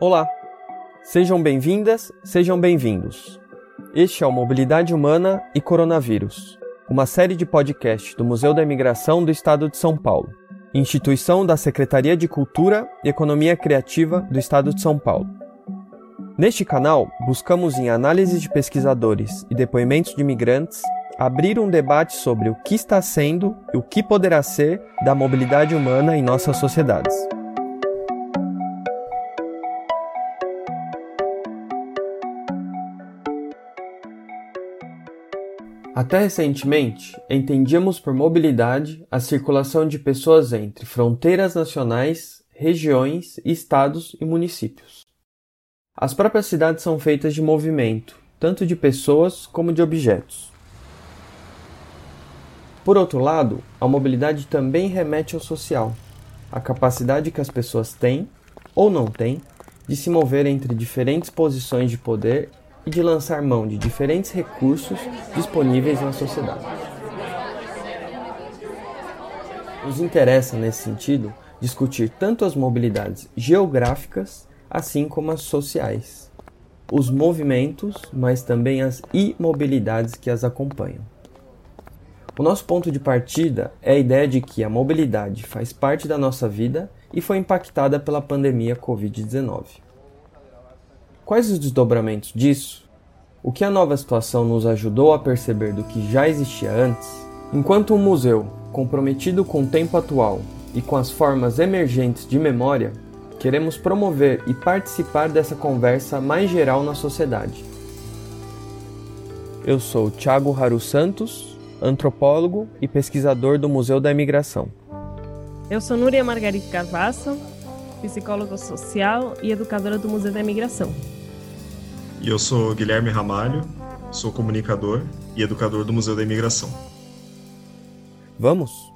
Olá! Sejam bem-vindas, sejam bem-vindos. Este é o Mobilidade Humana e Coronavírus, uma série de podcasts do Museu da Imigração do Estado de São Paulo, instituição da Secretaria de Cultura e Economia Criativa do Estado de São Paulo. Neste canal, buscamos, em análises de pesquisadores e depoimentos de imigrantes, abrir um debate sobre o que está sendo e o que poderá ser da mobilidade humana em nossas sociedades. Até recentemente, entendíamos por mobilidade a circulação de pessoas entre fronteiras nacionais, regiões, estados e municípios. As próprias cidades são feitas de movimento, tanto de pessoas como de objetos. Por outro lado, a mobilidade também remete ao social, a capacidade que as pessoas têm, ou não têm, de se mover entre diferentes posições de poder e de lançar mão de diferentes recursos disponíveis na sociedade. Nos interessa, nesse sentido, discutir tanto as mobilidades geográficas assim como as sociais, os movimentos, mas também as imobilidades que as acompanham. O nosso ponto de partida é a ideia de que a mobilidade faz parte da nossa vida e foi impactada pela pandemia Covid-19. Quais os desdobramentos disso? O que a nova situação nos ajudou a perceber do que já existia antes? Enquanto um museu comprometido com o tempo atual e com as formas emergentes de memória, queremos promover e participar dessa conversa mais geral na sociedade. Eu sou Thiago Haru Santos, antropólogo e pesquisador do Museu da Imigração. Eu sou Núria Margarida Carvasso, psicóloga social e educadora do Museu da Imigração. E eu sou Guilherme Ramalho, sou comunicador e educador do Museu da Imigração. Vamos?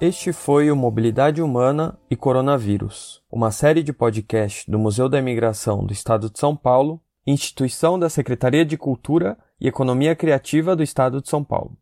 Este foi o Mobilidade Humana e Coronavírus, uma série de podcasts do Museu da Imigração do Estado de São Paulo, instituição da Secretaria de Cultura e Economia Criativa do Estado de São Paulo.